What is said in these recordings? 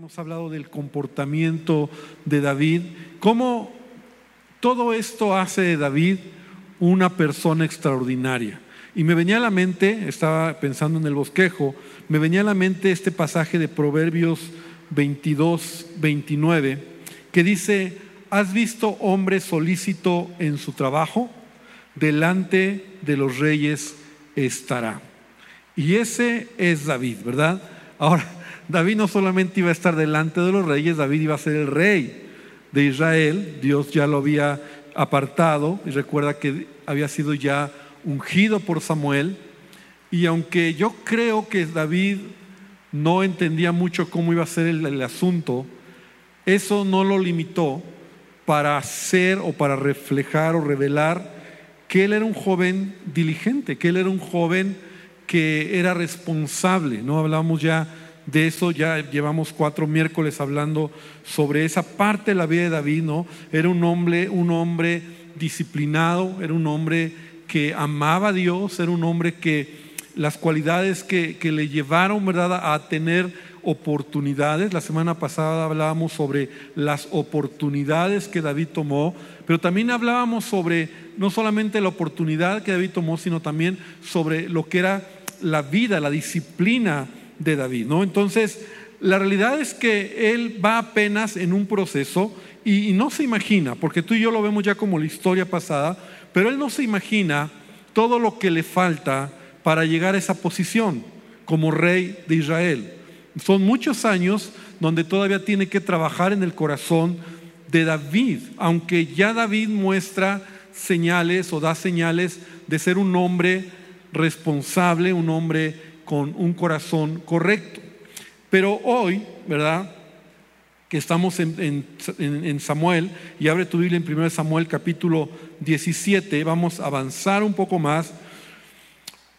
hemos hablado del comportamiento de David, cómo todo esto hace de David una persona extraordinaria. Y me venía a la mente, estaba pensando en el bosquejo, me venía a la mente este pasaje de Proverbios 22, 29, que dice, ¿has visto hombre solícito en su trabajo? Delante de los reyes estará. Y ese es David, ¿verdad? Ahora, David no solamente iba a estar delante de los reyes, David iba a ser el rey de Israel. Dios ya lo había apartado y recuerda que había sido ya ungido por Samuel. Y aunque yo creo que David no entendía mucho cómo iba a ser el, el asunto, eso no lo limitó para hacer o para reflejar o revelar que él era un joven diligente, que él era un joven que era responsable. No hablamos ya de eso, ya llevamos cuatro miércoles hablando sobre esa parte de la vida de David, ¿no? Era un hombre, un hombre disciplinado, era un hombre que amaba a Dios, era un hombre que las cualidades que, que le llevaron, ¿verdad?, a tener oportunidades. La semana pasada hablábamos sobre las oportunidades que David tomó, pero también hablábamos sobre no solamente la oportunidad que David tomó, sino también sobre lo que era la vida, la disciplina de David, ¿no? Entonces, la realidad es que él va apenas en un proceso y, no se imagina, porque tú y yo lo vemos ya como la historia pasada, pero él no se imagina todo lo que le falta para llegar a esa posición como rey de Israel. Son muchos años donde todavía tiene que trabajar en el corazón de David, aunque ya David muestra señales o da señales de ser un hombre responsable, un hombre con un corazón correcto. Pero hoy, ¿verdad? Que estamos en, Samuel, y abre tu Biblia en 1 Samuel capítulo 17, vamos a avanzar un poco más.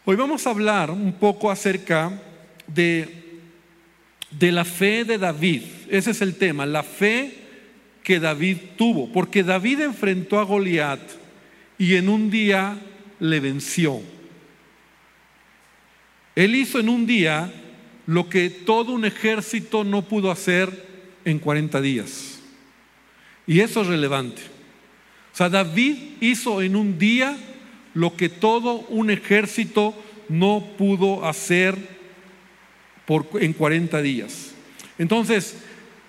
Hoy vamos a hablar un poco acerca de, de la fe de David. Ese es el tema, la fe que David tuvo, porque David enfrentó a Goliat y en un día le venció. Él hizo en un día lo que todo un ejército no pudo hacer en 40 días. Y eso es relevante. O sea, David hizo en un día lo que todo un ejército no pudo hacer por, en 40 días. Entonces,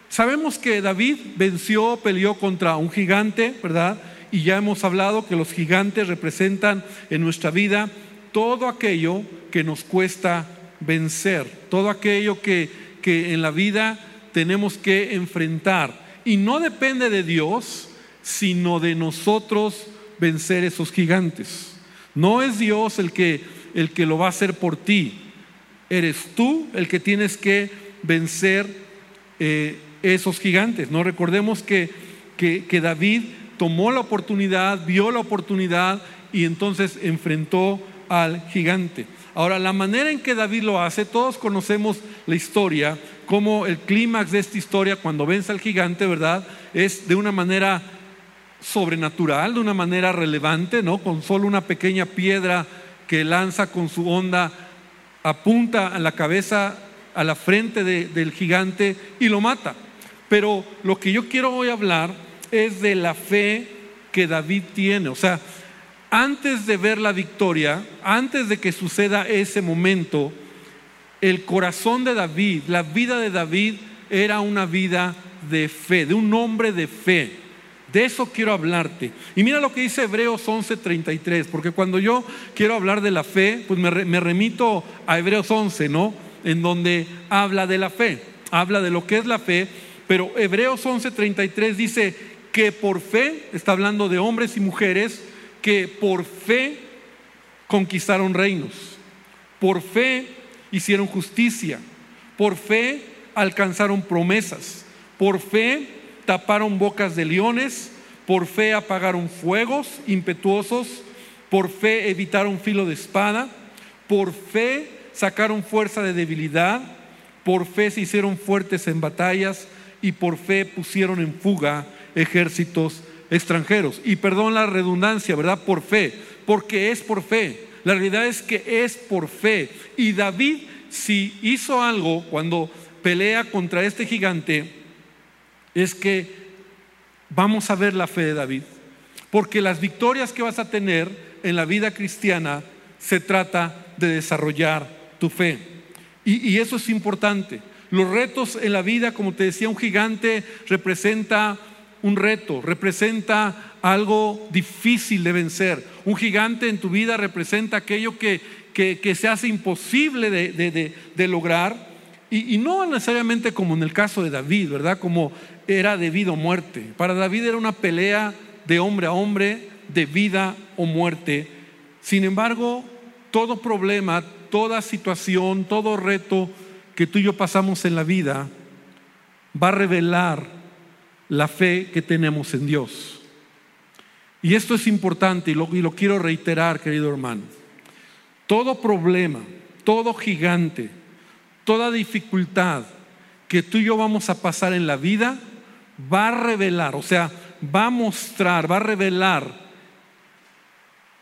sabemos que David venció, peleó contra un gigante, ¿verdad? Y ya hemos hablado que los gigantes representan en nuestra vida todo aquello que nos cuesta vencer, todo aquello que, que en la vida tenemos que enfrentar. Y no depende de Dios, sino de nosotros vencer esos gigantes. No es Dios el que, el que lo va a hacer por ti. Eres tú el que tienes que vencer eh, esos gigantes. No recordemos que, que, que David tomó la oportunidad, vio la oportunidad y entonces enfrentó al gigante. Ahora, la manera en que David lo hace, todos conocemos la historia, como el clímax de esta historia, cuando vence al gigante, ¿verdad? Es de una manera sobrenatural, de una manera relevante, ¿no? Con solo una pequeña piedra que lanza con su onda, apunta a la cabeza, a la frente de, del gigante y lo mata. Pero lo que yo quiero hoy hablar es de la fe que David tiene. O sea, antes de ver la victoria, antes de que suceda ese momento, el corazón de David, la vida de David era una vida de fe, de un hombre de fe. De eso quiero hablarte. Y mira lo que dice Hebreos 11:33, porque cuando yo quiero hablar de la fe, pues me, remito a Hebreos 11, ¿no? En donde habla de la fe, habla de lo que es la fe, pero Hebreos 11:33 dice que por fe, está hablando de hombres y mujeres, que por fe conquistaron reinos, por fe hicieron justicia, por fe alcanzaron promesas, por fe taparon bocas de leones, por fe apagaron fuegos impetuosos, por fe evitaron filo de espada, por fe sacaron fuerza de debilidad, por fe se hicieron fuertes en batallas y por fe pusieron en fuga ejércitos extranjeros. Y perdón la redundancia, ¿verdad? Por fe, porque es por fe. La realidad es que es por fe. Y David, si hizo algo cuando pelea contra este gigante es que vamos a ver la fe de David. Porque las victorias que vas a tener en la vida cristiana se trata de desarrollar tu fe. Y, eso es importante. Los retos en la vida, como te decía, un gigante representa un reto, representa algo difícil de vencer. Un gigante en tu vida representa aquello que, que, se hace imposible de, lograr. Y, y, no necesariamente como en el caso de David, ¿verdad? Como era debido a muerte. Para David era una pelea de hombre a hombre, de vida o muerte. Sin embargo, todo problema, toda situación, todo reto que tú y yo pasamos en la vida va a revelar la fe que tenemos en Dios. Y esto es importante y lo, y lo quiero reiterar, querido hermano. Todo problema, todo gigante, toda dificultad que tú y yo vamos a pasar en la vida, va a revelar, o sea, va a mostrar, va a revelar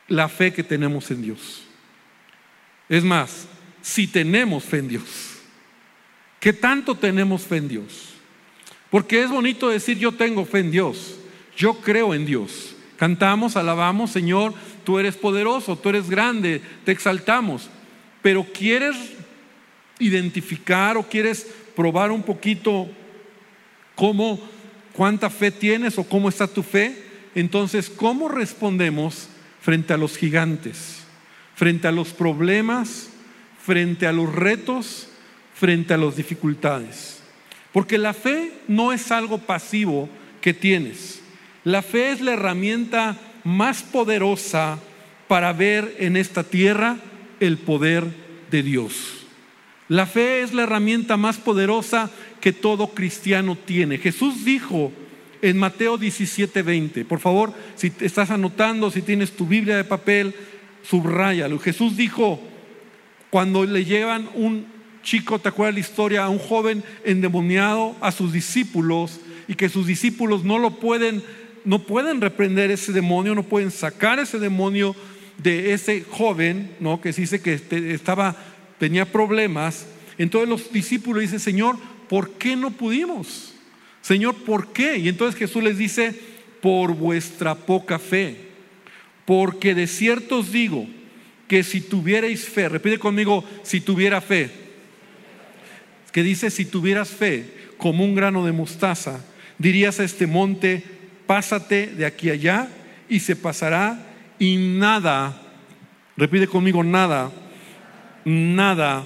la fe que tenemos en Dios. Es más, si tenemos fe en Dios, ¿qué tanto tenemos fe en Dios? Porque es bonito decir yo tengo fe en Dios, yo creo en Dios. Cantamos, alabamos, Señor, tú eres poderoso, tú eres grande, te exaltamos. Pero ¿quieres identificar o quieres probar un poquito cómo cuánta fe tienes o cómo está tu fe, entonces, ¿cómo respondemos frente a los gigantes, frente a los problemas, frente a los retos, frente a las dificultades? Porque la fe no es algo pasivo que tienes. La fe es la herramienta más poderosa para ver en esta tierra el poder de Dios. La fe es la herramienta más poderosa que todo cristiano tiene. Jesús dijo en Mateo 17:20, por favor, si estás anotando, si tienes tu Biblia de papel, subrayalo. Jesús dijo, cuando le llevan un chico, ¿te acuerdas la historia? A un joven endemoniado a sus discípulos y que sus discípulos no lo pueden, no pueden reprender ese demonio, no pueden sacar ese demonio de ese joven, ¿no? Que se dice que este, estaba, tenía problemas. Entonces los discípulos dicen, Señor, ¿por qué no pudimos? Señor, ¿por qué? Y entonces Jesús les dice, por vuestra poca fe. Porque de cierto os digo que si tuvierais fe, repite conmigo, si tuviera fe, que dice, si tuvieras fe como un grano de mostaza, dirías a este monte, pásate de aquí allá y se pasará y nada, repite conmigo, nada, nada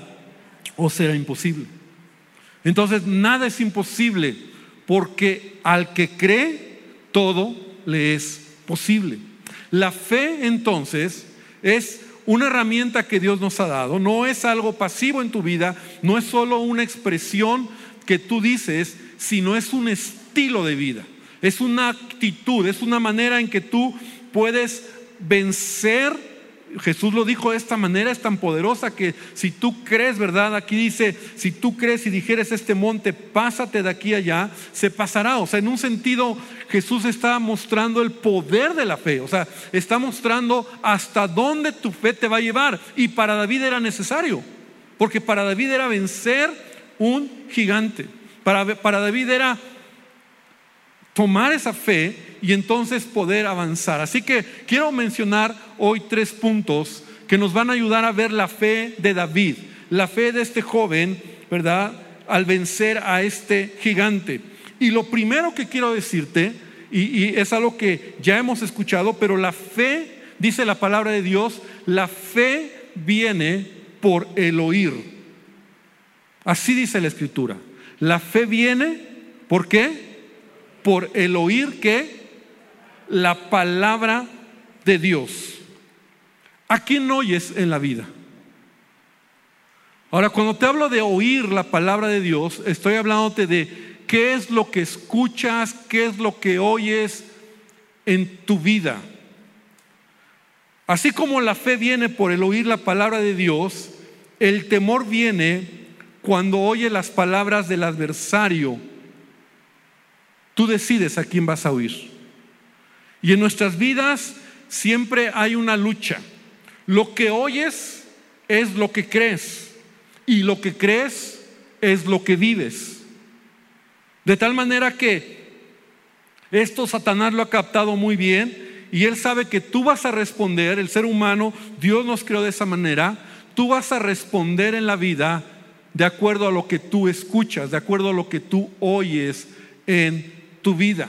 os será imposible. Entonces nada es imposible porque al que cree todo le es posible. La fe entonces es una herramienta que Dios nos ha dado, no es algo pasivo en tu vida, no es solo una expresión que tú dices, sino es un estilo de vida, es una actitud, es una manera en que tú puedes vencer Jesús lo dijo de esta manera, es tan poderosa que si tú crees, ¿verdad? Aquí dice, si tú crees y dijeres este monte, pásate de aquí allá, se pasará. O sea, en un sentido, Jesús está mostrando el poder de la fe. O sea, está mostrando hasta dónde tu fe te va a llevar. Y para David era necesario, porque para David era vencer un gigante. Para, para David era tomar esa fe y entonces poder avanzar. Así que quiero mencionar hoy tres puntos que nos van a ayudar a ver la fe de David, la fe de este joven, ¿verdad? Al vencer a este gigante. Y lo primero que quiero decirte, y, es algo que ya hemos escuchado, pero la fe, dice la palabra de Dios, la fe viene por el oír. Así dice la escritura. La fe viene, ¿por qué? por el oír que la palabra de Dios. ¿A quién oyes en la vida? Ahora, cuando te hablo de oír la palabra de Dios, estoy hablándote de qué es lo que escuchas, qué es lo que oyes en tu vida. Así como la fe viene por el oír la palabra de Dios, el temor viene cuando oye las palabras del adversario Tú decides a quién vas a oír. Y en nuestras vidas siempre hay una lucha. Lo que oyes es lo que crees. Y lo que crees es lo que vives. De tal manera que esto Satanás lo ha captado muy bien y él sabe que tú vas a responder, el ser humano, Dios nos creó de esa manera, tú vas a responder en la vida de acuerdo a lo que tú escuchas, de acuerdo a lo que tú oyes en tu vida.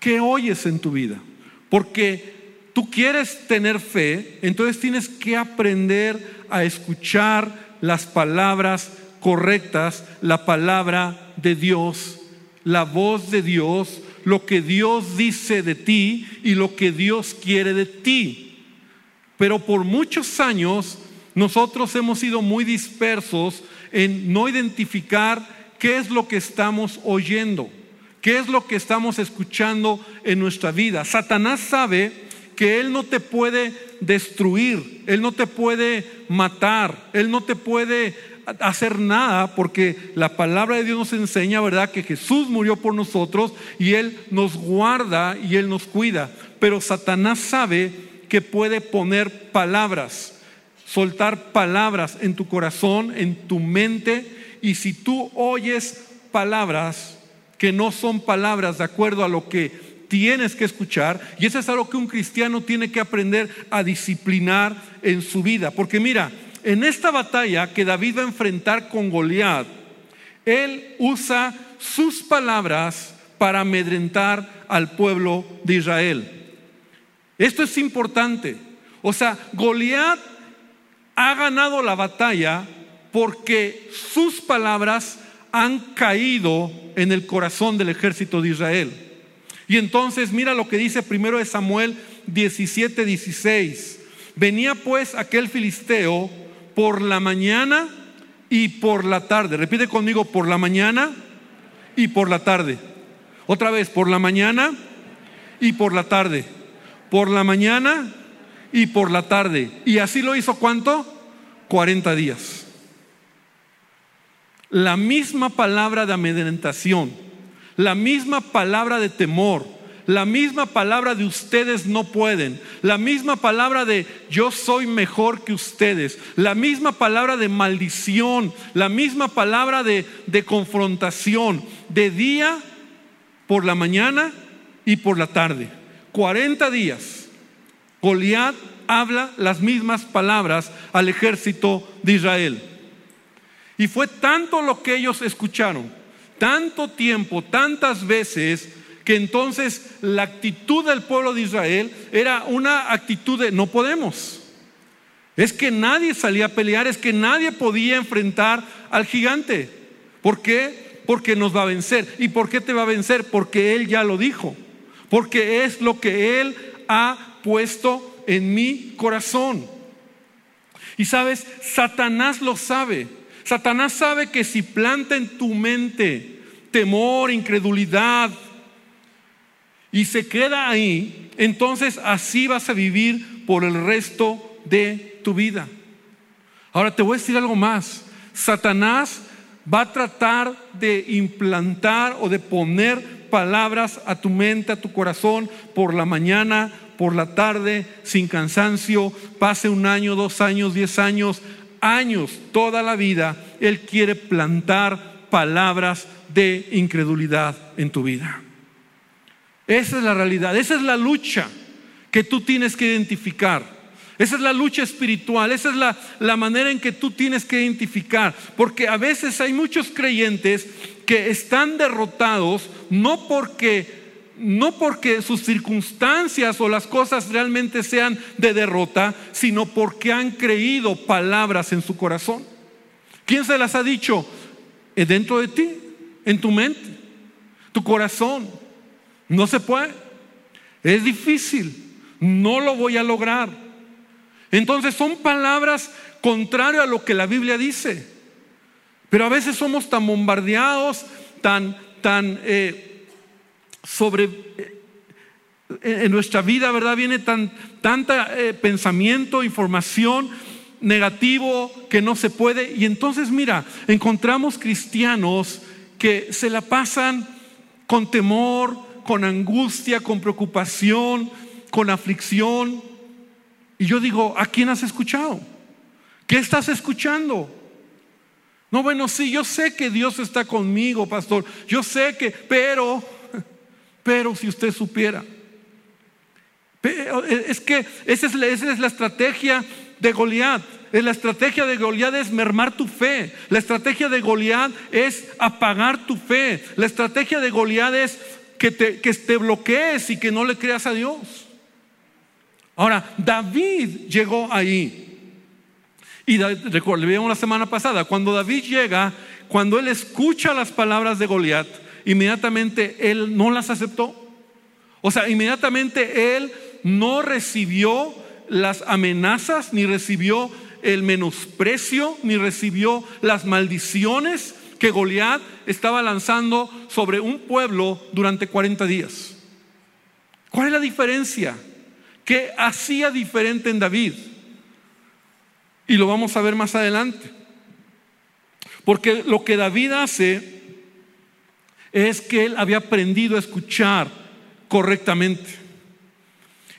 ¿Qué oyes en tu vida? Porque tú quieres tener fe, entonces tienes que aprender a escuchar las palabras correctas, la palabra de Dios, la voz de Dios, lo que Dios dice de ti y lo que Dios quiere de ti. Pero por muchos años nosotros hemos sido muy dispersos en no identificar qué es lo que estamos oyendo, qué es lo que estamos escuchando en nuestra vida. Satanás sabe que Él no te puede destruir, Él no te puede matar, Él no te puede hacer nada porque la palabra de Dios nos enseña, ¿verdad?, que Jesús murió por nosotros y Él nos guarda y Él nos cuida. Pero Satanás sabe que puede poner palabras, soltar palabras en tu corazón, en tu mente, y si tú oyes palabras que no son palabras de acuerdo a lo que tienes que escuchar, y eso es algo que un cristiano tiene que aprender a disciplinar en su vida, porque mira, en esta batalla que David va a enfrentar con Goliat, él usa sus palabras para amedrentar al pueblo de Israel. Esto es importante. O sea, Goliat ha ganado la batalla porque sus palabras han caído en el corazón del ejército de Israel. Y entonces mira lo que dice primero de Samuel 17, 16. Venía pues aquel filisteo por la mañana y por la tarde. Repite conmigo, por la mañana y por la tarde. Otra vez, por la mañana y por la tarde. Por la mañana y por la tarde. Y así lo hizo cuánto? 40 días. La misma palabra de amedrentación, la misma palabra de temor, la misma palabra de ustedes no pueden, la misma palabra de yo soy mejor que ustedes, la misma palabra de maldición, la misma palabra de, confrontación, de día por la mañana y por la tarde. 40 días. Goliat habla las mismas palabras al ejército de Israel. Y fue tanto lo que ellos escucharon, tanto tiempo, tantas veces, que entonces la actitud del pueblo de Israel era una actitud de no podemos. Es que nadie salía a pelear, es que nadie podía enfrentar al gigante. ¿Por qué? Porque nos va a vencer. ¿Y por qué te va a vencer? Porque Él ya lo dijo. Porque es lo que Él ha puesto en mi corazón. Y sabes, Satanás lo sabe. Satanás sabe que si planta en tu mente temor, incredulidad, y se queda ahí, entonces así vas a vivir por el resto de tu vida. Ahora te voy a decir algo más. Satanás va a tratar de implantar o de poner palabras a tu mente, a tu corazón, por la mañana, por la tarde, sin cansancio, pase un año, dos años, diez años, años, toda la vida, Él quiere plantar palabras de incredulidad en tu vida. Esa es la realidad, esa es la lucha que tú tienes que identificar. Esa es la lucha espiritual, esa es la, la, manera en que tú tienes que identificar. Porque a veces hay muchos creyentes que están derrotados no porque, no porque sus circunstancias o las cosas realmente sean de derrota, sino porque han creído palabras en su corazón. ¿Quién se las ha dicho? Eh, dentro de ti, en tu mente, tu corazón. No se puede. Es difícil. No lo voy a lograr. Entonces son palabras contrarias a lo que la Biblia dice. Pero a veces somos tan bombardeados, tan, tan eh, sobre... Eh, en nuestra vida, ¿verdad? Viene tan, tanta eh, pensamiento, información negativo que no se puede. Y entonces, mira, encontramos cristianos que se la pasan con temor, con angustia, con preocupación, con aflicción. Y yo digo, ¿a quién has escuchado? ¿Qué estás escuchando? No, bueno, sí, yo sé que Dios está conmigo, pastor. Yo sé que, pero, pero si usted supiera. Es que esa es, la, estrategia de Goliat. La estrategia de Goliat es mermar tu fe. La estrategia de Goliat es apagar tu fe. La estrategia de Goliat es que te, que te bloquees y que no le creas a Dios. Ahora, David llegó ahí. Y recuerdo, vimos la semana pasada, cuando David llega, cuando él escucha las palabras de Goliat, inmediatamente él no las aceptó. O sea, inmediatamente él no recibió las amenazas, ni recibió el menosprecio, ni recibió las maldiciones que Goliat estaba lanzando sobre un pueblo durante 40 días. ¿Cuál es la diferencia? ¿Qué hacía diferente en David? Y lo vamos a ver más adelante. Porque lo que David hace es que él había aprendido a escuchar correctamente.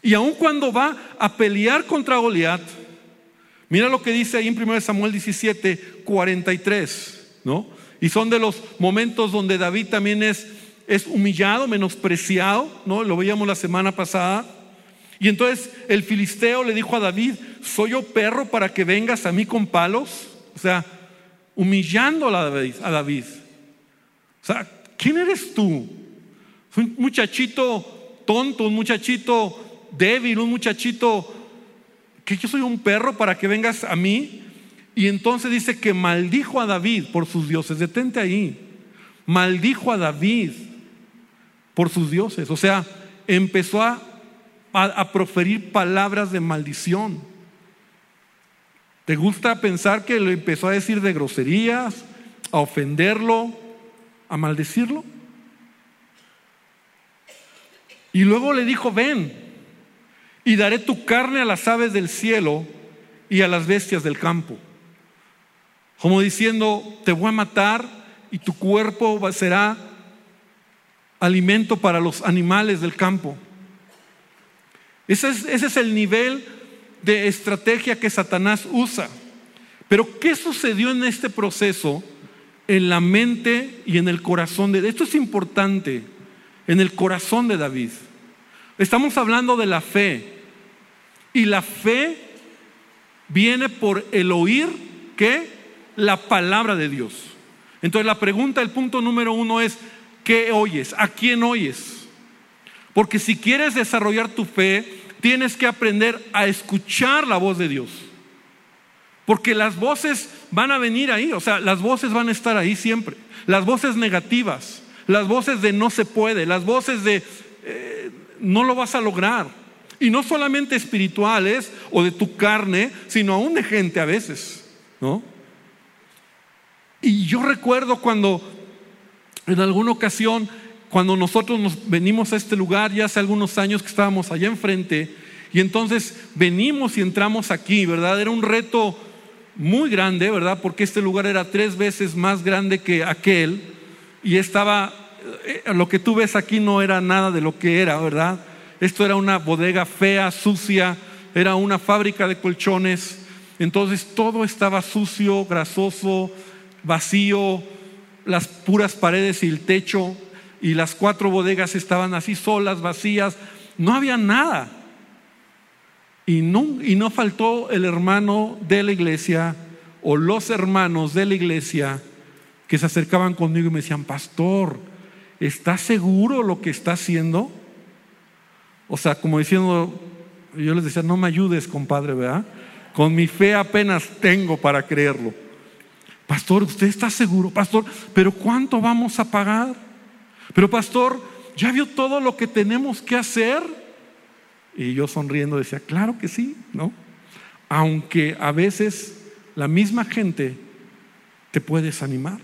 Y aun cuando va a pelear contra Goliat, mira lo que dice ahí en 1 Samuel 17, 43, ¿no? Y son de los momentos donde David también es, es humillado, menospreciado, ¿no? Lo veíamos la semana pasada. Y entonces el filisteo le dijo a David, ¿soy yo perro para que vengas a mí con palos? O sea, humillando a David. A David. O sea, ¿quién eres tú? Un muchachito tonto, un muchachito débil, un muchachito que yo soy un perro para que vengas a mí. Y entonces dice que maldijo a David por sus dioses. Detente ahí. Maldijo a David por sus dioses. O sea, empezó a a, proferir palabras de maldición. ¿Te gusta pensar que le empezó a decir de groserías, a ofenderlo, a maldecirlo? Y luego le dijo, ven, y daré tu carne a las aves del cielo y a las bestias del campo. Como diciendo, te voy a matar y tu cuerpo será alimento para los animales del campo. Ese es, el nivel de estrategia que Satanás usa. Pero ¿qué sucedió en este proceso en la mente y en el corazón de Esto es importante, en el corazón de David. Estamos hablando de la fe. Y la fe viene por el oír que la palabra de Dios. Entonces la pregunta, el punto número uno es, ¿qué oyes? ¿A quién oyes? Porque si quieres desarrollar tu fe, tienes que aprender a escuchar la voz de Dios. Porque las voces van a venir ahí, o sea, las voces van a estar ahí siempre. Las voces negativas, las voces de no se puede, las voces de eh, no lo vas a lograr. Y no solamente espirituales o de tu carne, sino aún de gente a veces, ¿no? Y yo recuerdo cuando en alguna ocasión cuando nosotros nos venimos a este lugar, ya hace algunos años que estábamos allá enfrente, y entonces venimos y entramos aquí, ¿verdad? Era un reto muy grande, ¿verdad? Porque este lugar era tres veces más grande que aquel, y estaba, eh, lo que tú ves aquí no era nada de lo que era, ¿verdad? Esto era una bodega fea, sucia, era una fábrica de colchones, entonces todo estaba sucio, grasoso, vacío, las puras paredes y el techo y las cuatro bodegas estaban así solas, vacías, no había nada. Y no, y no faltó el hermano de la iglesia o los hermanos de la iglesia que se acercaban conmigo y me decían, pastor, ¿estás seguro lo que está haciendo? O sea, como diciendo, yo les decía, no me ayudes, compadre, ¿verdad? Con mi fe apenas tengo para creerlo. Pastor, ¿usted está seguro? Pastor, ¿pero cuánto vamos a pagar? Pero pastor, ¿ya vio todo lo que tenemos que hacer? Y yo sonriendo decía, claro que sí, ¿no? Aunque a veces la misma gente te puede desanimar.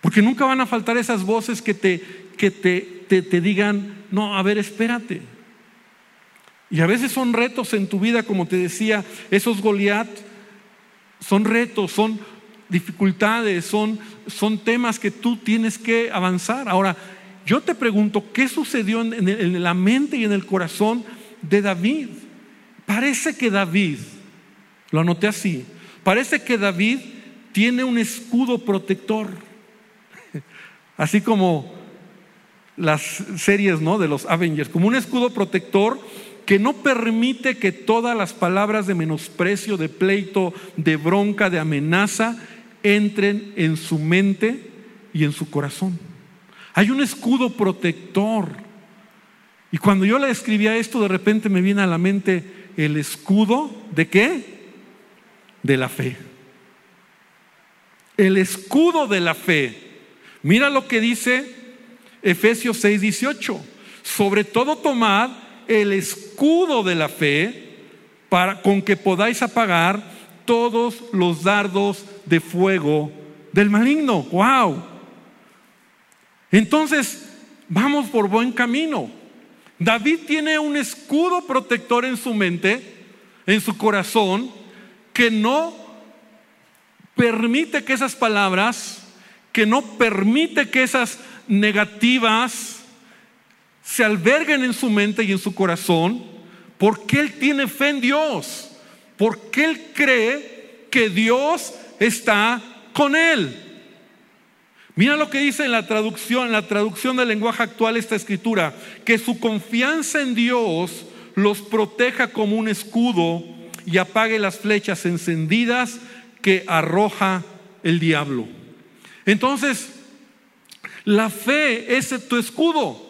Porque nunca van a faltar esas voces que te, que te, te, te digan, no, a ver, espérate. Y a veces son retos en tu vida, como te decía, esos Goliat son retos, son, dificultades, son, son temas que tú tienes que avanzar. Ahora, yo te pregunto, ¿qué sucedió en, la mente y en el corazón de David? Parece que David, lo anoté así, parece que David tiene un escudo protector. Así como las series ¿no? de los Avengers, como un escudo protector que no permite que todas las palabras de menosprecio, de pleito, de bronca, de amenaza entren en su mente y en su corazón. Hay un escudo protector. Y cuando yo le escribía esto, de repente me viene a la mente el escudo de qué? De la fe. El escudo de la fe. Mira lo que dice Efesios 6, 18. Sobre todo tomad el escudo de la fe para, con que podáis apagar todos los dardos de fuego del maligno. ¡Wow! Entonces, vamos por buen camino. David tiene un escudo protector en su mente, en su corazón, que no permite que esas palabras, que no permite que esas negativas se alberguen en su mente y en su corazón, porque él tiene fe en Dios, porque él cree que Dios está con él. Mira lo que dice en la traducción, en la traducción del lenguaje actual esta escritura, que su confianza en Dios los proteja como un escudo y apague las flechas encendidas que arroja el diablo. Entonces, la fe es tu escudo.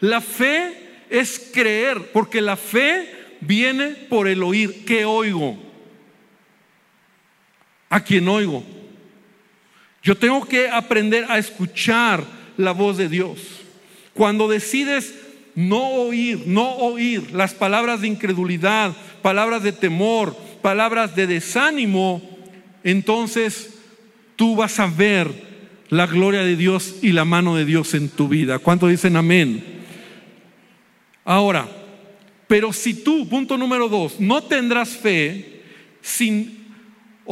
La fe es creer, porque la fe viene por el oír. ¿Qué oigo? ¿A quién oigo? Yo tengo que aprender a escuchar la voz de Dios. Cuando decides no oír, no oír las palabras de incredulidad, palabras de temor, palabras de desánimo, entonces tú vas a ver la gloria de Dios y la mano de Dios en tu vida. ¿Cuánto dicen amén? Ahora, pero si tú, punto número dos, no tendrás fe sin,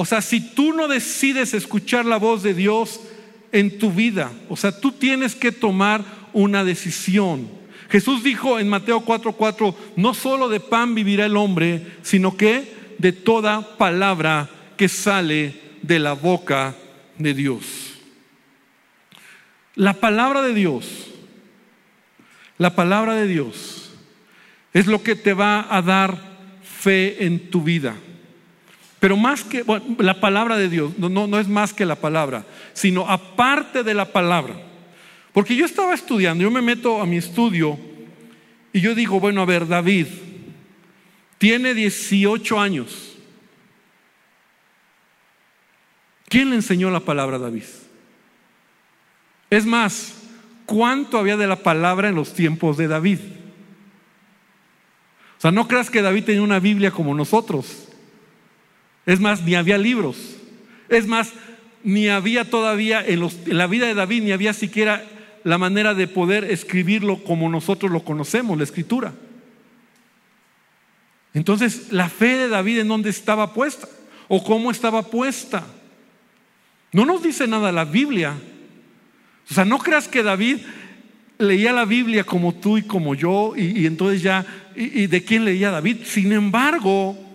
o sea, si tú no decides escuchar la voz de Dios en tu vida, o sea, tú tienes que tomar una decisión. Jesús dijo en Mateo 4:4, no solo de pan vivirá el hombre, sino que de toda palabra que sale de la boca de Dios. La palabra de Dios, la palabra de Dios es lo que te va a dar fe en tu vida. Pero más que la palabra de Dios, no, no, es más que la palabra, sino aparte de la palabra. Porque yo estaba estudiando, yo me meto a mi estudio y yo digo, bueno, a ver, David tiene 18 años. ¿Quién le enseñó la palabra a David? Es más, ¿cuánto había de la palabra en los tiempos de David? O sea, no creas que David tenía una Biblia como nosotros. Es más, ni había libros. Es más, ni había todavía en, la vida de David, ni había siquiera la manera de poder escribirlo como nosotros lo conocemos, la escritura. Entonces, la fe de David en dónde estaba puesta o cómo estaba puesta. No nos dice nada la Biblia, o sea, no creas que David leía la Biblia como tú y como yo, y, entonces ya, y, de quién leía David? Sin embargo,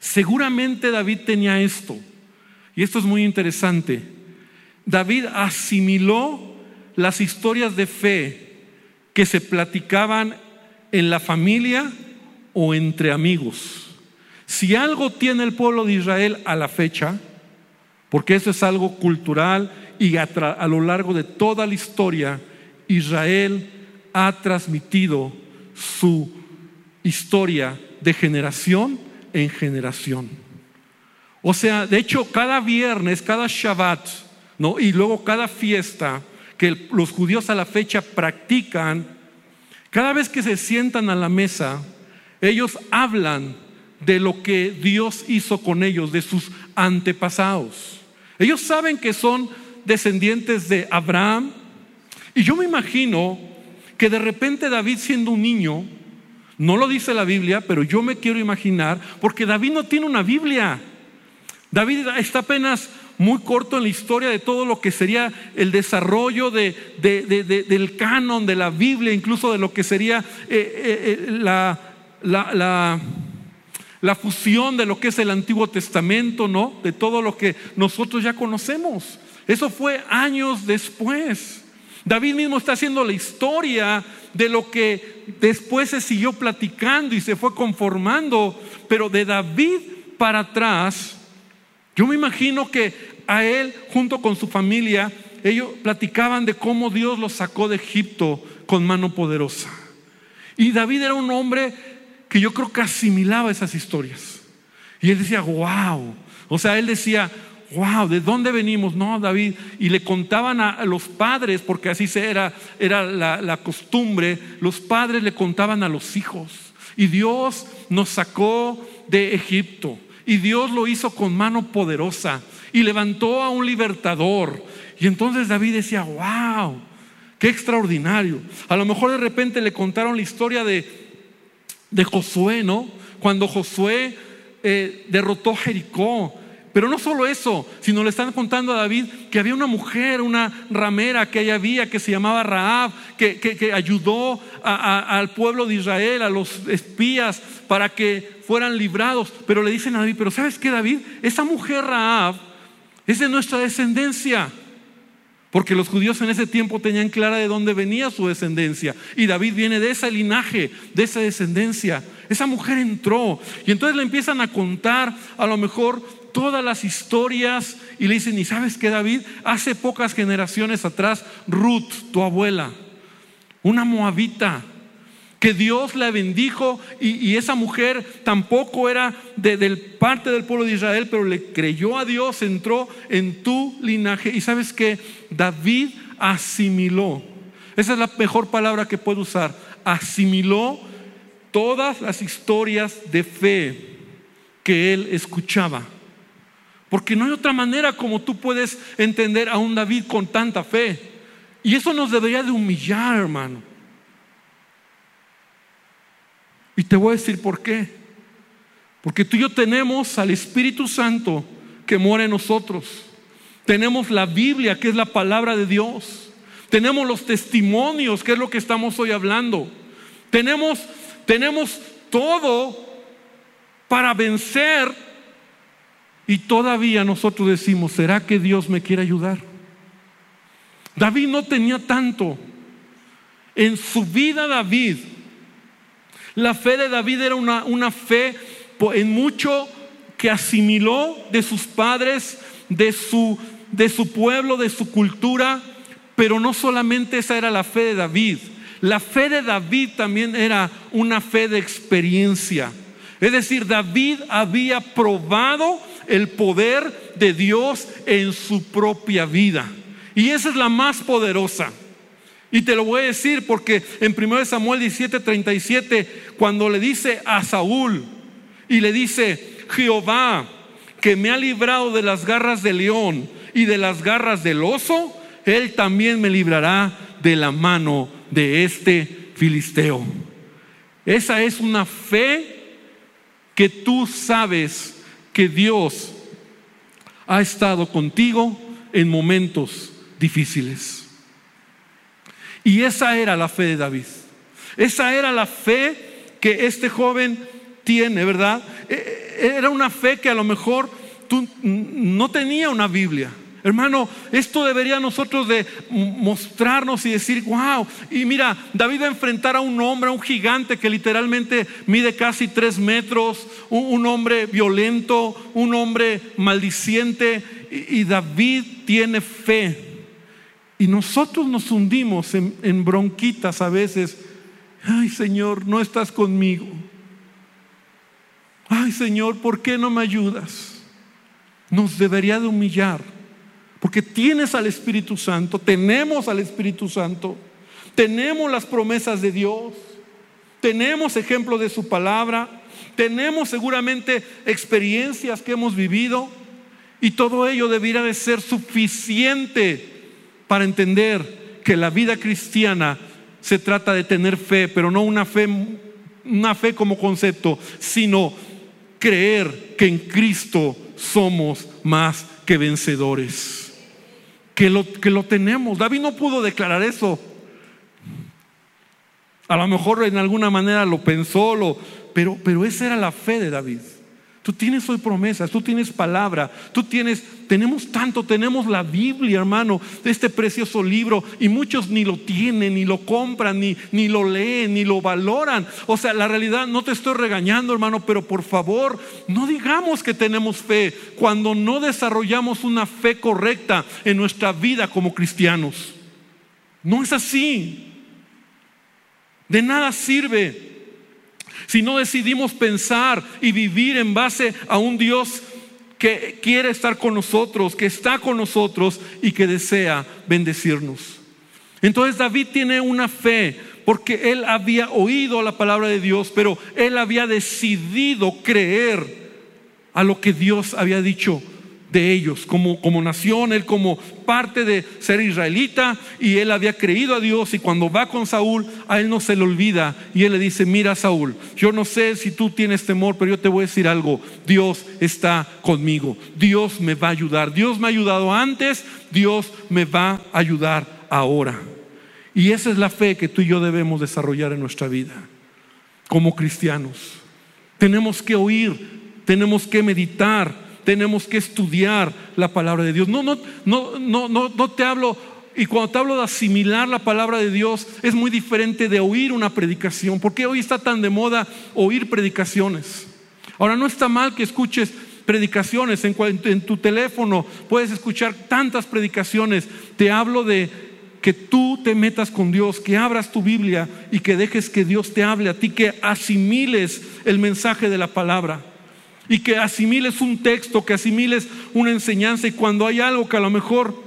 seguramente David tenía esto, y esto es muy interesante. David asimiló las historias de fe que se platicaban en la familia o entre amigos. Si algo tiene el pueblo de Israel a la fecha, porque eso es algo cultural y a, lo largo de toda la historia, Israel ha transmitido su historia de generación en generación. O sea, de hecho, cada viernes, cada Shabbat, ¿no? y luego cada fiesta que los judíos a la fecha practican, cada vez que se sientan a la mesa, ellos hablan de lo que Dios hizo con ellos, de sus antepasados. Ellos saben que son descendientes de Abraham. Y yo me imagino que de repente David siendo un niño, no lo dice la Biblia, pero yo me quiero imaginar, porque David no tiene una Biblia. David está apenas muy corto en la historia de todo lo que sería el desarrollo de, del canon de la Biblia, incluso de lo que sería eh, eh, eh, la, la, la fusión de lo que es el Antiguo Testamento, ¿no? De todo lo que nosotros ya conocemos. Eso fue años después. David mismo está haciendo la historia de lo que después se siguió platicando y se fue conformando, pero de David para atrás, yo me imagino que a él junto con su familia, ellos platicaban de cómo Dios los sacó de Egipto con mano poderosa. Y David era un hombre que yo creo que asimilaba esas historias. Y él decía, wow. O sea, él decía, wow, ¿de dónde venimos? No, David. Y le contaban a los padres, porque así era, era la, costumbre, los padres le contaban a los hijos. Y Dios nos sacó de Egipto. Y Dios lo hizo con mano poderosa. Y levantó a un libertador. Y entonces David decía, wow, qué extraordinario. A lo mejor de repente le contaron la historia de, de Josué, ¿no? Cuando Josué eh, derrotó Jericó pero no solo eso, sino le están contando a David que había una mujer, una ramera que ahí había, que se llamaba Raab, que, ayudó al pueblo de Israel, a los espías, para que fueran librados. Pero le dicen a David, pero ¿sabes qué David? Esa mujer Raab es de nuestra descendencia. Porque los judíos en ese tiempo tenían clara de dónde venía su descendencia. Y David viene de ese linaje, de esa descendencia. Esa mujer entró. Y entonces le empiezan a contar a lo mejor todas las historias y le dicen, ¿y sabes qué, David? Hace pocas generaciones atrás, Ruth, tu abuela, una moabita, que Dios la bendijo y, esa mujer tampoco era de, parte del pueblo de Israel, pero le creyó a Dios, entró en tu linaje. Y sabes que David asimiló, esa es la mejor palabra que puedo usar, asimiló todas las historias de fe que él escuchaba. Porque no hay otra manera como tú puedes entender a un David con tanta fe. Y eso nos debería de humillar, hermano. Y te voy a decir por qué. Porque tú y yo tenemos al Espíritu Santo que mora en nosotros. Tenemos la Biblia, que es la palabra de Dios. Tenemos los testimonios, que es lo que estamos hoy hablando. Tenemos, tenemos todo para vencer y todavía nosotros decimos, ¿será que Dios me quiere ayudar? David no tenía tanto. En su vida David, la fe de David era una, una fe en mucho que asimiló de sus padres, de su, de su pueblo, de su cultura, pero no solamente esa era la fe de David. La fe de David también era una fe de experiencia. Es decir, David había probado el poder de Dios en su propia vida. Y esa es la más poderosa. Y te lo voy a decir porque en 1 Samuel 17:37, cuando le dice a Saúl y le dice, Jehová, que me ha librado de las garras del león y de las garras del oso, él también me librará de la mano de este filisteo. Esa es una fe que tú sabes que Dios ha estado contigo en momentos difíciles. Y esa era la fe de David. Esa era la fe que este joven tiene, ¿verdad? E, e, era una fe que a lo mejor tú no tenía una Biblia. Hermano, esto debería nosotros de mostrarnos y decir, wow. Y mira, David va a enfrentar a un hombre, a un gigante que literalmente mide casi tres metros, un, hombre violento, un hombre maldiciente. Y, David tiene fe. Y nosotros nos hundimos en, en bronquitas a veces. Ay Señor, no estás conmigo. Ay Señor, ¿por qué no me ayudas? Nos debería de humillar porque tienes al Espíritu Santo, tenemos al Espíritu Santo, tenemos las promesas de Dios, tenemos ejemplos de su palabra, tenemos seguramente experiencias que hemos vivido y todo ello debiera de ser suficiente para entender que la vida cristiana se trata de tener fe, pero no una fe, una fe como concepto, sino creer que en Cristo somos más que vencedores que lo, que lo tenemos. David no pudo declarar eso. A lo mejor en alguna manera lo pensó, lo, pero, pero esa era la fe de David. Tú tienes hoy promesas, tú tienes palabra, tú tienes, tenemos tanto, tenemos la Biblia, hermano, de este precioso libro, y muchos ni lo tienen, ni lo compran, ni, ni lo leen, ni lo valoran. O sea, la realidad, no te estoy regañando, hermano, pero por favor, no digamos que tenemos fe cuando no desarrollamos una fe correcta en nuestra vida como cristianos. No es así. De nada sirve si no decidimos pensar y vivir en base a un Dios que quiere estar con nosotros, que está con nosotros y que desea bendecirnos. Entonces David tiene una fe porque él había oído la palabra de Dios, pero él había decidido creer a lo que Dios había dicho de ellos como, como nación, él como parte de ser israelita y él había creído a Dios y cuando va con Saúl a él no se le olvida y él le dice, mira Saúl, yo no sé si tú tienes temor, pero yo te voy a decir algo, Dios está conmigo, Dios me va a ayudar, Dios me ha ayudado antes, Dios me va a ayudar ahora. Y esa es la fe que tú y yo debemos desarrollar en nuestra vida como cristianos. Tenemos que oír, tenemos que meditar, tenemos que estudiar la palabra de Dios. No, no, no, no, no, no te hablo, y cuando te hablo de asimilar la palabra de Dios, es muy diferente de oír una predicación. ¿Por qué hoy está tan de moda oír predicaciones? Ahora, no está mal que escuches predicaciones en, en tu teléfono, puedes escuchar tantas predicaciones. Te hablo de que tú te metas con Dios, que abras tu Biblia y que dejes que Dios te hable a ti, que asimiles el mensaje de la palabra y que asimiles un texto, que asimiles una enseñanza y cuando hay algo que a lo mejor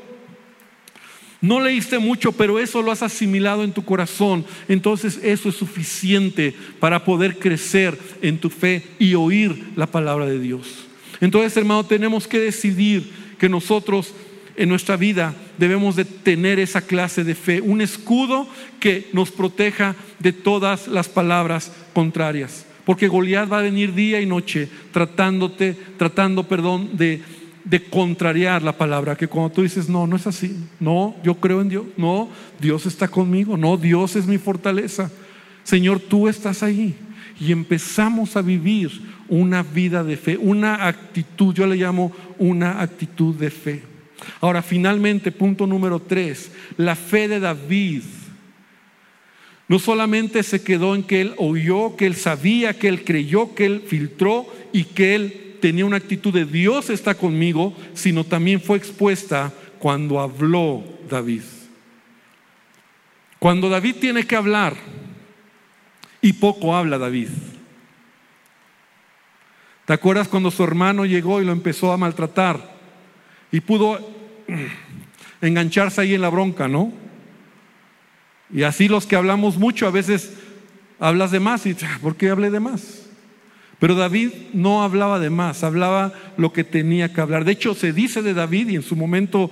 no leíste mucho, pero eso lo has asimilado en tu corazón, entonces eso es suficiente para poder crecer en tu fe y oír la palabra de Dios. Entonces, hermano, tenemos que decidir que nosotros en nuestra vida debemos de tener esa clase de fe, un escudo que nos proteja de todas las palabras contrarias. Porque Goliat va a venir día y noche tratándote, tratando, perdón, de, de contrariar la palabra. Que cuando tú dices, no, no es así. No, yo creo en Dios. No, Dios está conmigo. No, Dios es mi fortaleza. Señor, tú estás ahí. Y empezamos a vivir una vida de fe, una actitud, yo le llamo una actitud de fe. Ahora, finalmente, punto número tres, la fe de David no solamente se quedó en que él oyó, que él sabía, que él creyó, que él filtró y que él tenía una actitud de Dios está conmigo, sino también fue expuesta cuando habló David. Cuando David tiene que hablar, y poco habla David. ¿Te acuerdas cuando su hermano llegó y lo empezó a maltratar? Y pudo engancharse ahí en la bronca, ¿no? Y así los que hablamos mucho, a veces hablas de más y ah, ¿por qué hablé de más? Pero David no hablaba de más, hablaba lo que tenía que hablar. De hecho, se dice de David, y en su momento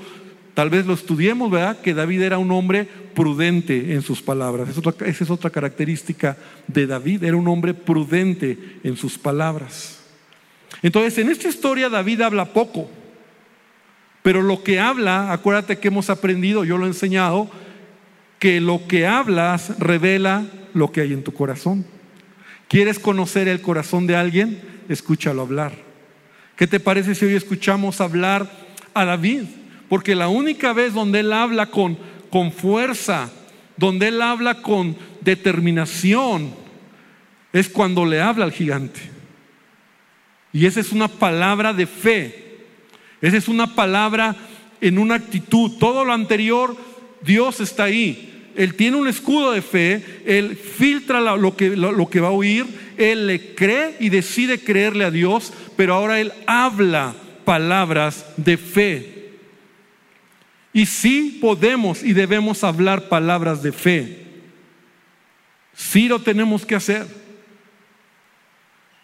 tal vez lo estudiemos, ¿verdad? Que David era un hombre prudente en sus palabras. esa es otra característica de David, era un hombre prudente en sus palabras. Entonces, en esta historia David habla poco, pero lo que habla, acuérdate que hemos aprendido, yo lo he enseñado, que lo que hablas revela lo que hay en tu corazón. ¿Quieres conocer el corazón de alguien? Escúchalo hablar. ¿Qué te parece si hoy escuchamos hablar a David? Porque la única vez donde él habla con, con fuerza, donde él habla con determinación, es cuando le habla al gigante. Y esa es una palabra de fe. Esa es una palabra en una actitud. Todo lo anterior Dios está ahí. Él tiene un escudo de fe, él filtra lo que, va a oír, él le cree y decide creerle a Dios, pero ahora él habla palabras de fe. Y sí podemos y debemos hablar palabras de fe. Sí lo tenemos que hacer.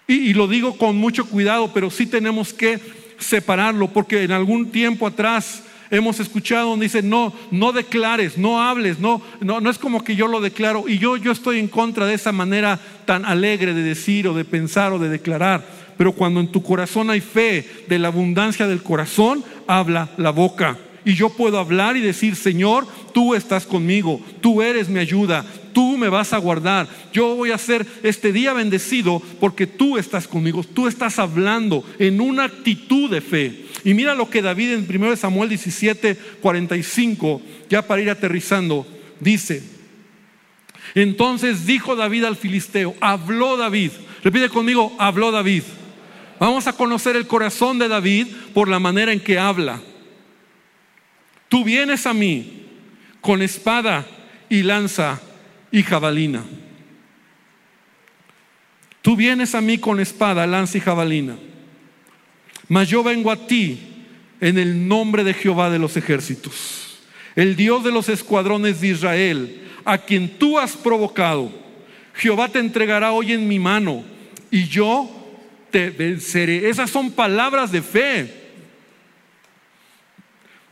Y, y, lo digo con mucho cuidado, pero sí tenemos que separarlo, porque en algún tiempo atrás hemos escuchado donde dice, no, no declares, no hables, no, no, no es como que yo lo declaro. Y yo, yo estoy en contra de esa manera tan alegre de decir o de pensar o de declarar. Pero cuando en tu corazón hay fe de la abundancia del corazón, habla la boca. Y yo puedo hablar y decir, Señor, tú estás conmigo, tú eres mi ayuda, tú me vas a guardar. Yo voy a hacer este día bendecido porque tú estás conmigo. Tú estás hablando en una actitud de fe. Y mira lo que David en 1 Samuel 17, 45, ya para ir aterrizando, dice. Entonces dijo David al filisteo, habló David. Repite conmigo, habló David. Vamos a conocer el corazón de David por la manera en que habla. Tú vienes a mí con espada y lanza y jabalina. Tú vienes a mí con espada, lanza y jabalina. Mas yo vengo a ti en el nombre de Jehová de los ejércitos, el Dios de los escuadrones de Israel, a quien tú has provocado. Jehová te entregará hoy en mi mano y yo te venceré. Esas son palabras de fe.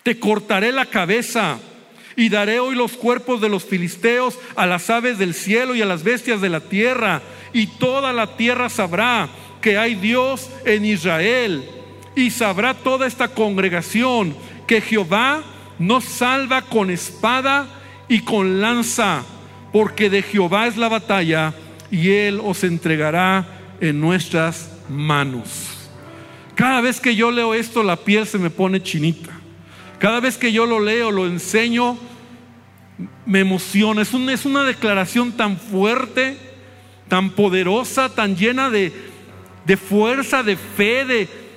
Te cortaré la cabeza y daré hoy los cuerpos de los filisteos a las aves del cielo y a las bestias de la tierra. Y toda la tierra sabrá que hay Dios en Israel. Y sabrá toda esta congregación que Jehová nos salva con espada y con lanza, porque de Jehová es la batalla y Él os entregará en nuestras manos. Cada vez que yo leo esto, la piel se me pone chinita. Cada vez que yo lo leo, lo enseño, me emociona. Es una, es una declaración tan fuerte, tan poderosa, tan llena de, de fuerza, de fe, de,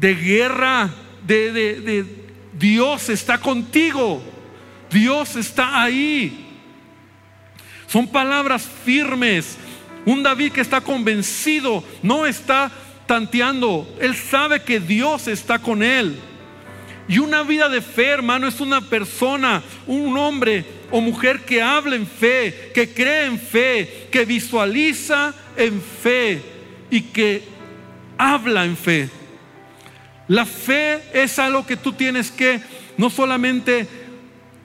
de guerra, de, de, de Dios está contigo. Dios está ahí. Son palabras firmes. Un David que está convencido, no está tanteando. Él sabe que Dios está con él. Y una vida de fe, hermano, es una persona, un hombre o mujer que habla en fe, que cree en fe, que visualiza en fe y que habla en fe. La fe es algo que tú tienes que no solamente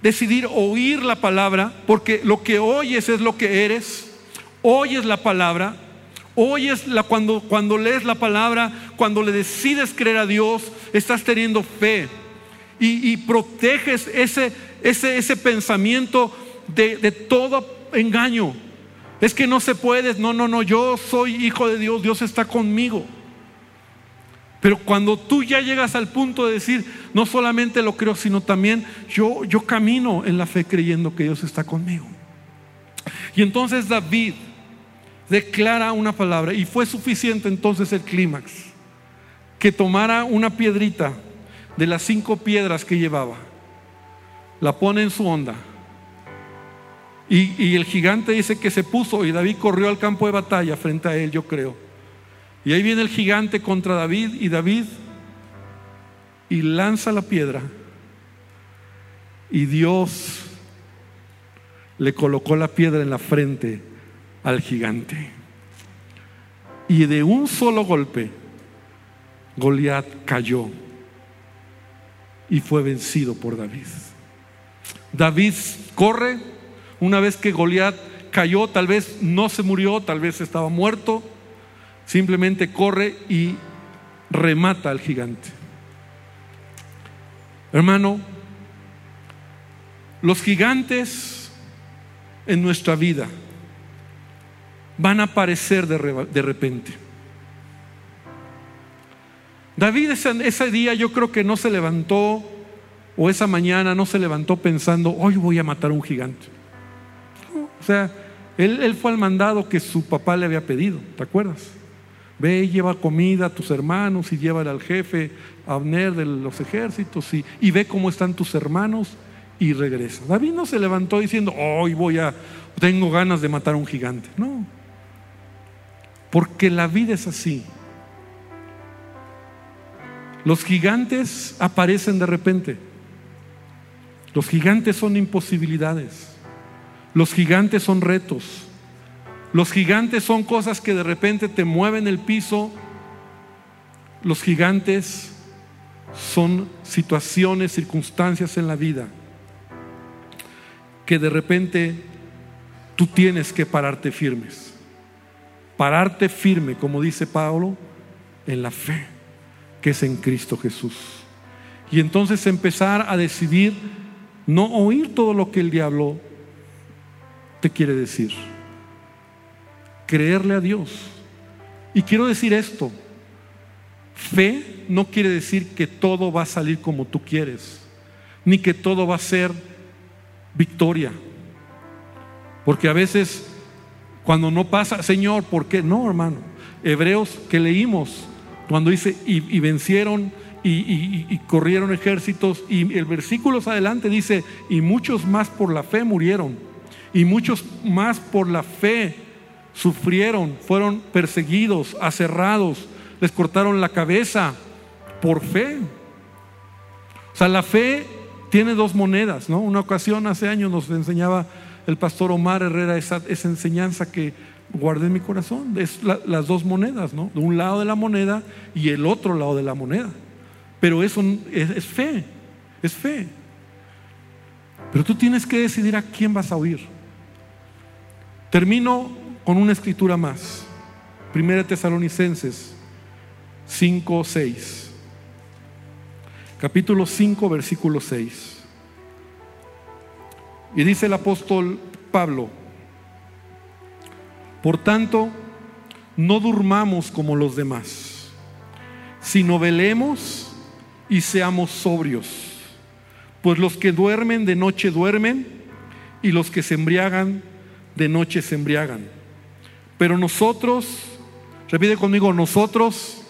decidir oír la palabra, porque lo que oyes es lo que eres, oyes la palabra, oyes la, cuando, cuando lees la palabra, cuando le decides creer a Dios, estás teniendo fe y, proteges ese, ese, ese pensamiento de, de todo engaño. Es que no se puede, no, no, no, yo soy hijo de Dios, Dios está conmigo. Pero cuando tú ya llegas al punto de decir, no solamente lo creo, sino también yo, yo camino en la fe creyendo que Dios está conmigo. Y entonces David declara una palabra y fue suficiente entonces el clímax, que tomara una piedrita de las cinco piedras que llevaba, la pone en su onda. Y, el gigante dice que se puso y David corrió al campo de batalla frente a él, yo creo. Y ahí viene el gigante contra David y David y lanza la piedra. Y Dios le colocó la piedra en la frente al gigante. Y de un solo golpe, Goliat cayó y fue vencido por David. David corre, una vez que Goliat cayó, tal vez no se murió, tal vez estaba muerto, simplemente corre y remata al gigante. Hermano, los gigantes en nuestra vida van a aparecer de, repente. David ese, día yo creo que no se levantó, o esa mañana no se levantó pensando, hoy voy a matar a un gigante. O sea, él, él, fue al mandado que su papá le había pedido, ¿te acuerdas? Ve y lleva comida a tus hermanos y llévale al jefe Abner de los ejércitos y, ve cómo están tus hermanos y regresa. David no se levantó diciendo, hoy voy a, tengo ganas de matar a un gigante. No, porque la vida es así. Los gigantes aparecen de repente. Los gigantes son imposibilidades. Los gigantes son retos. Los gigantes son cosas que de repente te mueven el piso. Los gigantes son situaciones, circunstancias en la vida que de repente tú tienes que pararte firmes. Pararte firme, como dice Pablo, en la fe que es en Cristo Jesús. Y entonces empezar a decidir no oír todo lo que el diablo te quiere decir. Creerle a Dios. Y quiero decir esto, fe no quiere decir que todo va a salir como tú quieres, ni que todo va a ser victoria. Porque a veces cuando no pasa, Señor, ¿por qué? No, hermano. Hebreos que leímos, cuando dice, y, vencieron y, y, corrieron ejércitos, y el versículo adelante dice, y muchos más por la fe murieron, y muchos más por la fe sufrieron, fueron perseguidos, aserrados, les cortaron la cabeza por fe. O sea, la fe tiene dos monedas, ¿no? Una ocasión hace años nos enseñaba el pastor Omar Herrera esa, esa enseñanza que guardé en mi corazón. Es las dos monedas, ¿no? De un lado de la moneda y el otro lado de la moneda. Pero eso es, es fe, es fe. Pero tú tienes que decidir a quién vas a oír. Termino con una escritura más. Primera Tesalonicenses 5, 6. Capítulo 5, versículo 6. Y dice el apóstol Pablo, por tanto, no durmamos como los demás, sino velemos y seamos sobrios, pues los que duermen de noche duermen y los que se embriagan de noche se embriagan. Pero nosotros, repite conmigo, nosotros,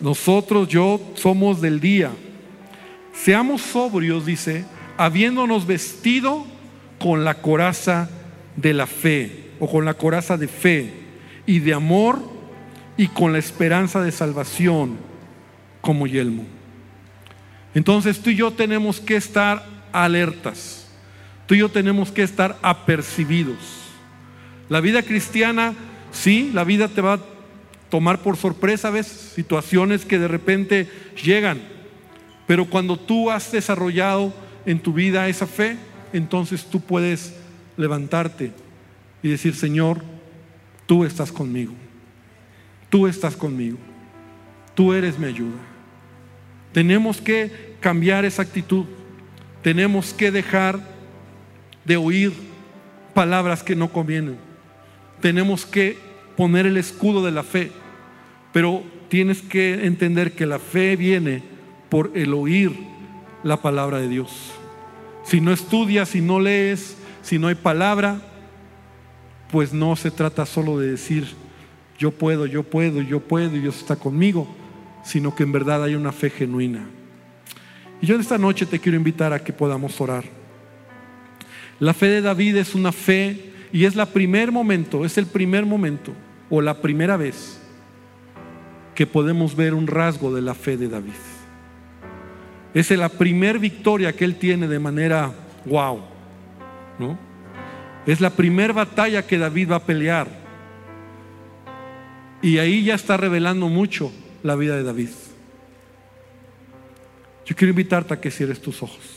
nosotros, yo somos del día. Seamos sobrios, dice, habiéndonos vestido con la coraza de la fe, o con la coraza de fe y de amor y con la esperanza de salvación como yelmo. Entonces tú y yo tenemos que estar alertas, tú y yo tenemos que estar apercibidos. La vida cristiana, sí, la vida te va a tomar por sorpresa, ves, situaciones que de repente llegan, pero cuando tú has desarrollado en tu vida esa fe, entonces tú puedes levantarte y decir, Señor, tú estás conmigo, tú estás conmigo, tú eres mi ayuda. Tenemos que cambiar esa actitud, tenemos que dejar de oír palabras que no convienen, tenemos que poner el escudo de la fe, pero tienes que entender que la fe viene por el oír la palabra de Dios. Si no estudias, si no lees, si no hay palabra, pues no se trata solo de decir, yo puedo, yo puedo, yo puedo, y Dios está conmigo, sino que en verdad hay una fe genuina. Y yo en esta noche te quiero invitar a que podamos orar. La fe de David es una fe y es la primer momento, es el primer momento o la primera vez que podemos ver un rasgo de la fe de David. Es la primera victoria que él tiene de manera wow, ¿no? Es la primera batalla que David va a pelear. Y ahí ya está revelando mucho la vida de David. Yo quiero invitarte a que cierres tus ojos.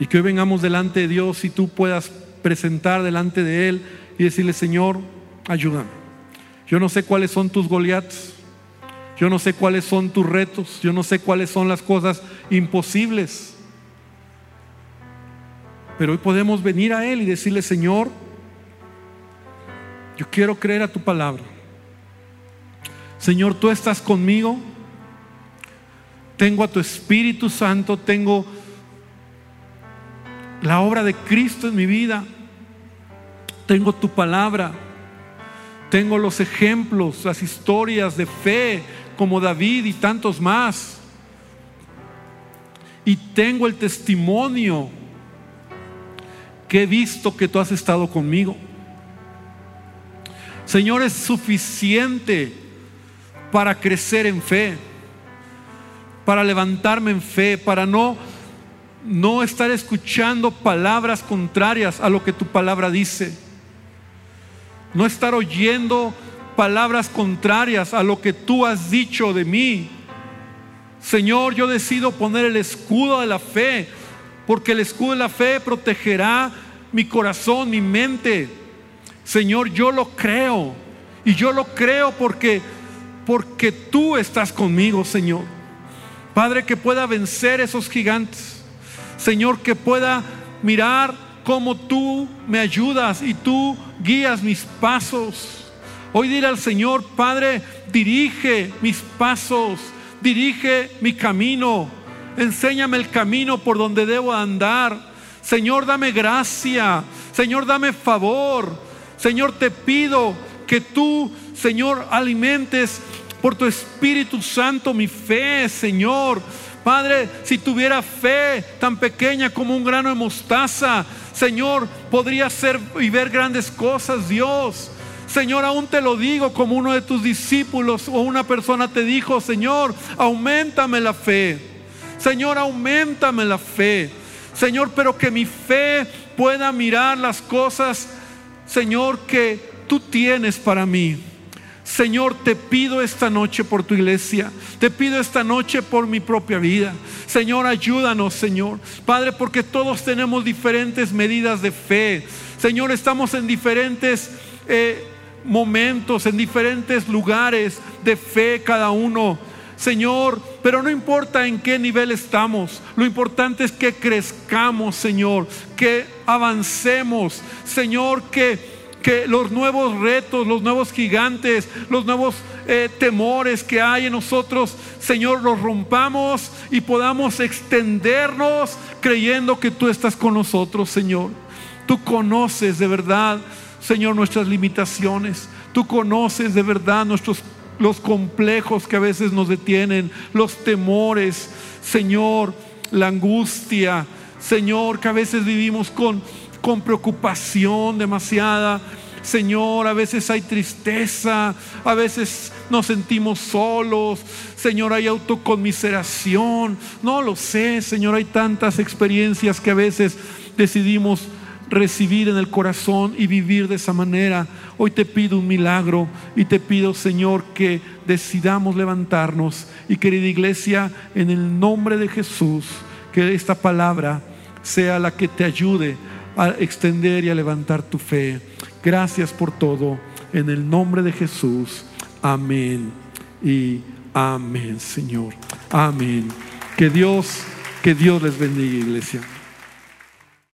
Y que hoy vengamos delante de Dios y tú puedas presentar delante de Él y decirle, Señor, ayúdame. Yo no sé cuáles son tus Goliaths. Yo no sé cuáles son tus retos, yo no sé cuáles son las cosas imposibles. Pero hoy podemos venir a Él y decirle, Señor, yo quiero creer a tu palabra. Señor, tú estás conmigo. Tengo a tu Espíritu Santo, tengo la obra de Cristo en mi vida. Tengo tu palabra. Tengo los ejemplos, las historias de fe, como David y tantos más. Y tengo el testimonio que he visto que tú has estado conmigo. Señor, es suficiente para crecer en fe, para levantarme en fe, para no no estar escuchando palabras contrarias a lo que tu palabra dice. No estar oyendo palabras contrarias a lo que tú has dicho de mí. Señor, yo decido poner el escudo de la fe, porque el escudo de la fe protegerá mi corazón, mi mente. Señor, yo lo creo. Y yo lo creo porque porque tú estás conmigo, Señor. Padre, que pueda vencer esos gigantes. Señor, que pueda mirar cómo tú me ayudas y tú guías mis pasos. Hoy dile al Señor, Padre, dirige mis pasos, dirige mi camino, enséñame el camino por donde debo andar. Señor, dame gracia, Señor, dame favor. Señor, te pido que tú, Señor, alimentes por tu Espíritu Santo mi fe, Señor. Padre, si tuviera fe tan pequeña como un grano de mostaza, Señor, podría ser y ver grandes cosas, Dios. Señor, aún te lo digo como uno de tus discípulos o una persona te dijo, Señor, aumentame la fe. Señor, aumentame la fe. Señor, pero que mi fe pueda mirar las cosas, Señor, que tú tienes para mí. Señor, te pido esta noche por tu iglesia. Te pido esta noche por mi propia vida. Señor, ayúdanos, Señor. Padre, porque todos tenemos diferentes medidas de fe. Señor, estamos en diferentes eh, momentos, en diferentes lugares de fe cada uno. Señor, pero no importa en qué nivel estamos, lo importante es que crezcamos, Señor, que avancemos, Señor, que que los nuevos retos, los nuevos gigantes, los nuevos eh, temores que hay en nosotros, Señor, los rompamos y podamos extendernos creyendo que tú estás con nosotros, Señor. Tú conoces de verdad, Señor, nuestras limitaciones. Tú conoces de verdad nuestros los complejos que a veces nos detienen, los temores, Señor, la angustia, Señor, que a veces vivimos con con preocupación demasiada. Señor, a veces hay tristeza, a veces nos sentimos solos, Señor, hay autoconmiseración. No lo sé, Señor, hay tantas experiencias que a veces decidimos recibir en el corazón y vivir de esa manera. Hoy te pido un milagro y te pido, Señor, que decidamos levantarnos y querida iglesia, en el nombre de Jesús, que esta palabra sea la que te ayude a extender y a levantar tu fe. Gracias por todo. En el nombre de Jesús. Amén. Y amén, Señor. Amén. Que Dios, que Dios les bendiga, iglesia.